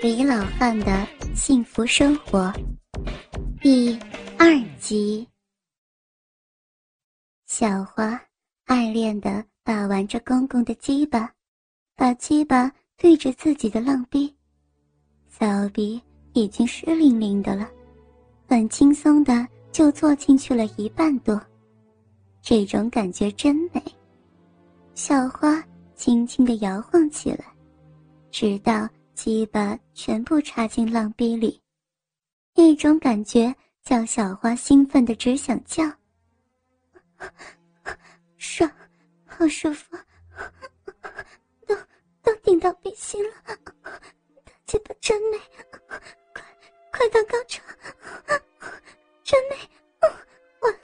李老汉的幸福生活第二集。小花爱恋的把玩着公公的鸡巴，把鸡巴对着自己的浪逼，小臂已经湿淋淋的了，很轻松的就坐进去了一半多，这种感觉真美。小花轻轻的摇晃起来，直到。鸡巴全部插进浪逼里，一种感觉叫小花兴奋的只想叫。爽，好舒服，都都顶到鼻心了，大鸡巴真美，快快到高潮，真美，完了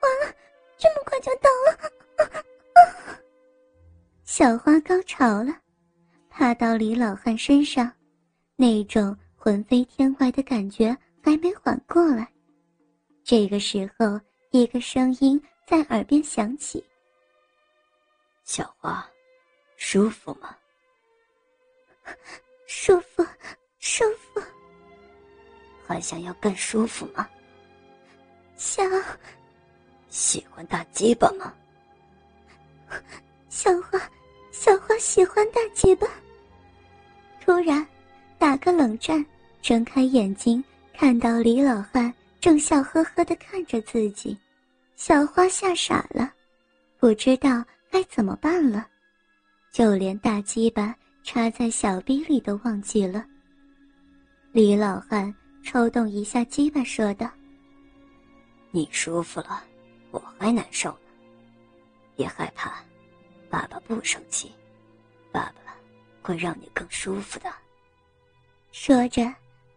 完了，这么快就到了，小花高潮了。爬到李老汉身上，那种魂飞天外的感觉还没缓过来。这个时候，一个声音在耳边响起：“小花，舒服吗？”“舒服，舒服。”“还想要更舒服吗？”“想。”“喜欢大鸡巴吗？”“小花，小花喜欢大鸡巴。”突然，打个冷战，睁开眼睛，看到李老汉正笑呵呵的看着自己，小花吓傻了，不知道该怎么办了，就连大鸡巴插在小逼里都忘记了。李老汉抽动一下鸡巴，说道：“你舒服了，我还难受呢。别害怕，爸爸不生气，爸爸。”会让你更舒服的。说着，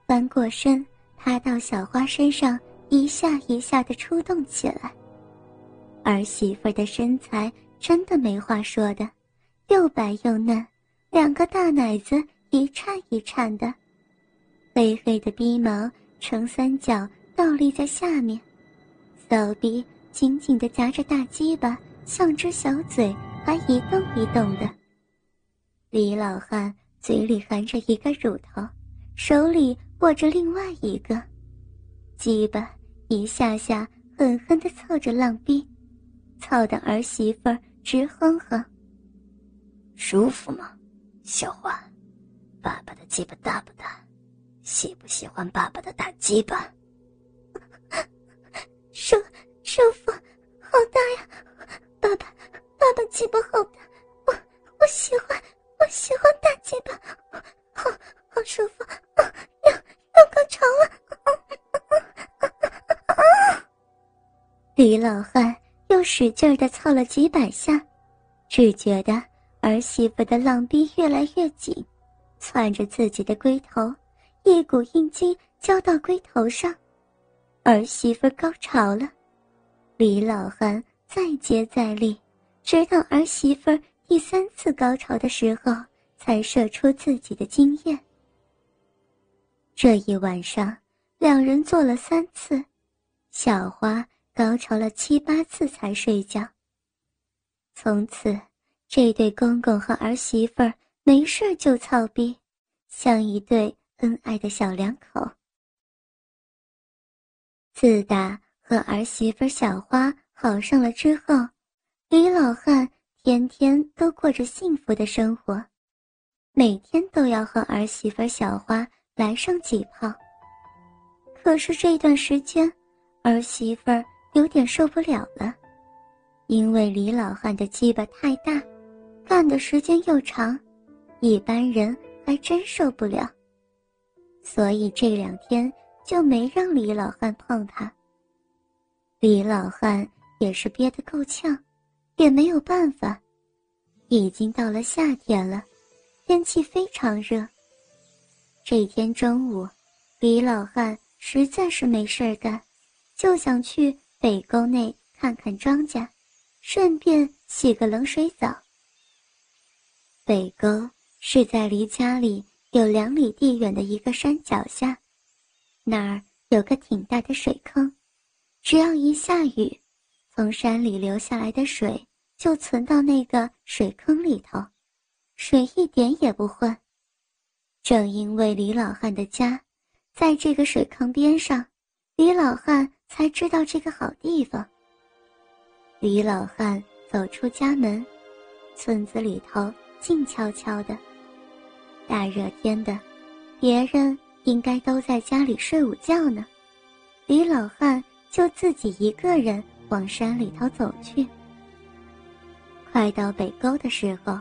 翻过身，趴到小花身上，一下一下的出动起来。儿媳妇的身材真的没话说的，又白又嫩，两个大奶子一颤一颤的，黑黑的鼻毛呈三角倒立在下面，小鼻紧紧的夹着大鸡巴，像只小嘴，还一动一动的。李老汉嘴里含着一个乳头，手里握着另外一个，鸡巴一下下狠狠地操着浪逼，操的儿媳妇直哼哼。舒服吗，小花？爸爸的鸡巴大不大？喜不喜欢爸爸的大鸡巴？舒舒服，好大呀！爸爸，爸爸鸡巴好大，我我喜欢。我喜欢大鸡巴，好好舒服，要要高潮了！李老汉又使劲的操了几百下，只觉得儿媳妇的浪逼越来越紧，攥着自己的龟头，一股阴茎交到龟头上，儿媳妇高潮了。李老汉再接再厉，直到儿媳妇。第三次高潮的时候，才射出自己的精液。这一晚上，两人做了三次，小花高潮了七八次才睡觉。从此，这对公公和儿媳妇儿没事就操逼，像一对恩爱的小两口。自打和儿媳妇小花好上了之后，李老汉。天天都过着幸福的生活，每天都要和儿媳妇小花来上几炮。可是这段时间，儿媳妇有点受不了了，因为李老汉的鸡巴太大，干的时间又长，一般人还真受不了。所以这两天就没让李老汉碰他。李老汉也是憋得够呛。也没有办法，已经到了夏天了，天气非常热。这天中午，李老汉实在是没事干，就想去北沟内看看庄稼，顺便洗个冷水澡。北沟是在离家里有两里地远的一个山脚下，那儿有个挺大的水坑，只要一下雨，从山里流下来的水。就存到那个水坑里头，水一点也不混。正因为李老汉的家在这个水坑边上，李老汉才知道这个好地方。李老汉走出家门，村子里头静悄悄的。大热天的，别人应该都在家里睡午觉呢，李老汉就自己一个人往山里头走去。快到北沟的时候，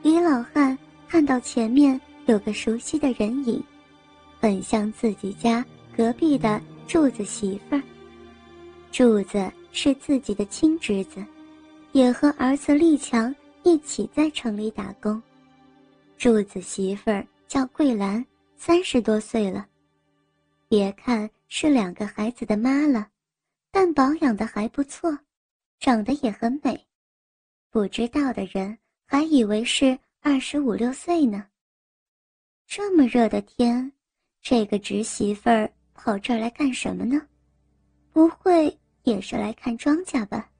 李老汉看到前面有个熟悉的人影，很像自己家隔壁的柱子媳妇儿。柱子。是自己的亲侄子，也和儿子立强一起在城里打工。柱子媳妇儿叫桂兰，三十多岁了。别看是两个孩子的妈了，但保养的还不错，长得也很美。不知道的人还以为是二十五六岁呢。这么热的天，这个侄媳妇儿跑这儿来干什么呢？不会？也是来看庄稼吧。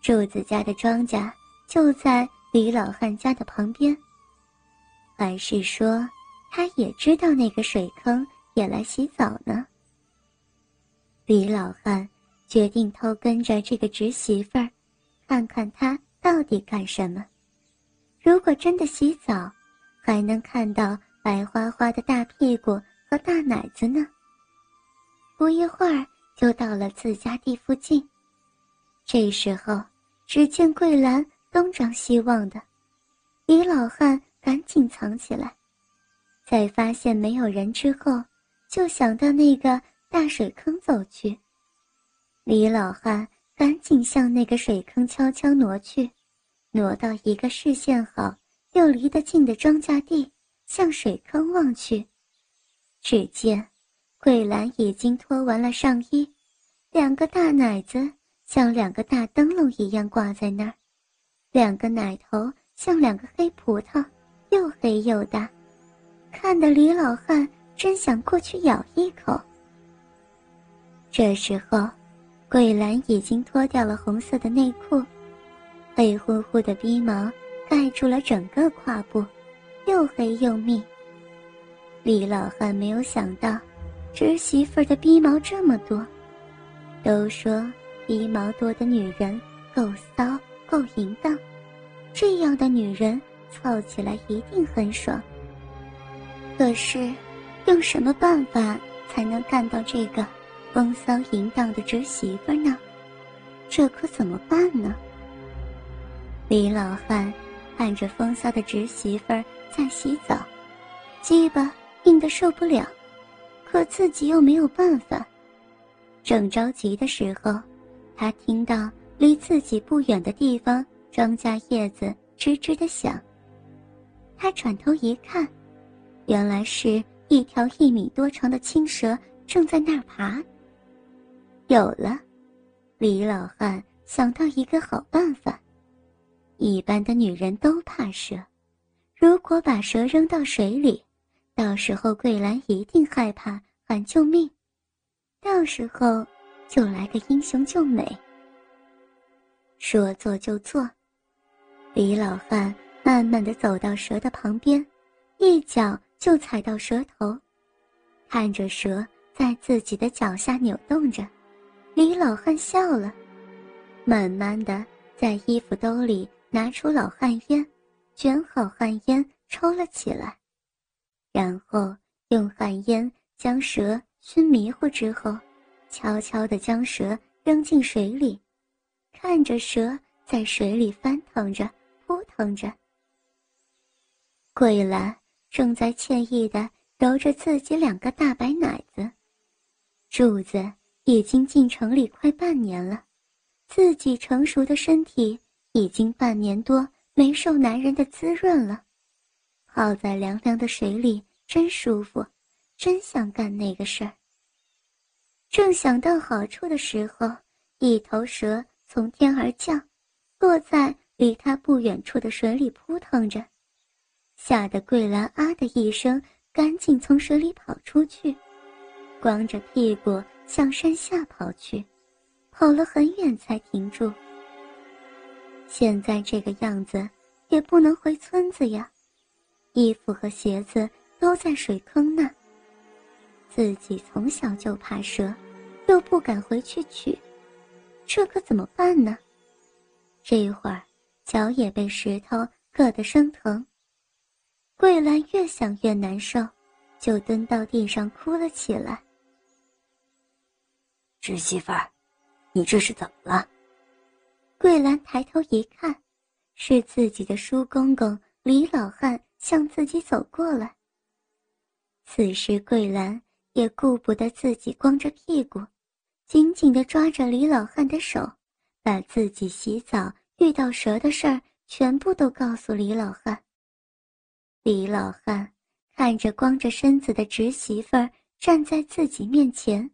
柱子家的庄稼就在李老汉家的旁边。还是说，他也知道那个水坑也来洗澡呢？李老汉决定偷跟着这个侄媳妇儿，看看他到底干什么。如果真的洗澡，还能看到白花花的大屁股和大奶子呢。不一会儿。就到了自家地附近，这时候，只见桂兰东张西望的，李老汉赶紧藏起来，在发现没有人之后，就想到那个大水坑走去。李老汉赶紧向那个水坑悄悄挪去，挪到一个视线好又离得近的庄稼地，向水坑望去，只见。桂兰已经脱完了上衣，两个大奶子像两个大灯笼一样挂在那儿，两个奶头像两个黑葡萄，又黑又大，看得李老汉真想过去咬一口。这时候，桂兰已经脱掉了红色的内裤，黑乎乎的逼毛盖住了整个胯部，又黑又密。李老汉没有想到。侄媳妇的逼毛这么多，都说逼毛多的女人够骚够淫荡，这样的女人操起来一定很爽。可是，用什么办法才能干到这个风骚淫荡的侄媳妇呢？这可怎么办呢？李老汉看着风骚的侄媳妇在洗澡，鸡巴硬得受不了。可自己又没有办法。正着急的时候，他听到离自己不远的地方庄稼叶子吱吱的响。他转头一看，原来是一条一米多长的青蛇正在那儿爬。有了，李老汉想到一个好办法。一般的女人都怕蛇，如果把蛇扔到水里。到时候桂兰一定害怕，喊救命。到时候就来个英雄救美。说做就做，李老汉慢慢的走到蛇的旁边，一脚就踩到蛇头，看着蛇在自己的脚下扭动着，李老汉笑了，慢慢的在衣服兜里拿出老旱烟，卷好旱烟抽了起来。然后用旱烟将蛇熏迷糊之后，悄悄的将蛇扔进水里，看着蛇在水里翻腾着、扑腾着。桂兰正在惬意的揉着自己两个大白奶子。柱子已经进城里快半年了，自己成熟的身体已经半年多没受男人的滋润了。泡在凉凉的水里真舒服，真想干那个事儿。正想到好处的时候，一头蛇从天而降，落在离他不远处的水里扑腾着，吓得桂兰啊的一声，赶紧从水里跑出去，光着屁股向山下跑去，跑了很远才停住。现在这个样子，也不能回村子呀。衣服和鞋子都在水坑那。自己从小就怕蛇，又不敢回去取，这可怎么办呢？这一会儿脚也被石头硌得生疼。桂兰越想越难受，就蹲到地上哭了起来。侄媳妇儿，你这是怎么了？桂兰抬头一看，是自己的叔公公李老汉向自己走过来。此时桂兰。也顾不得自己光着屁股，紧紧地抓着李老汉的手，把自己洗澡遇到蛇的事儿全部都告诉李老汉。李老汉看着光着身子的侄媳妇儿站在自己面前，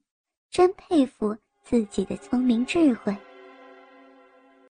真佩服自己的聪明智慧。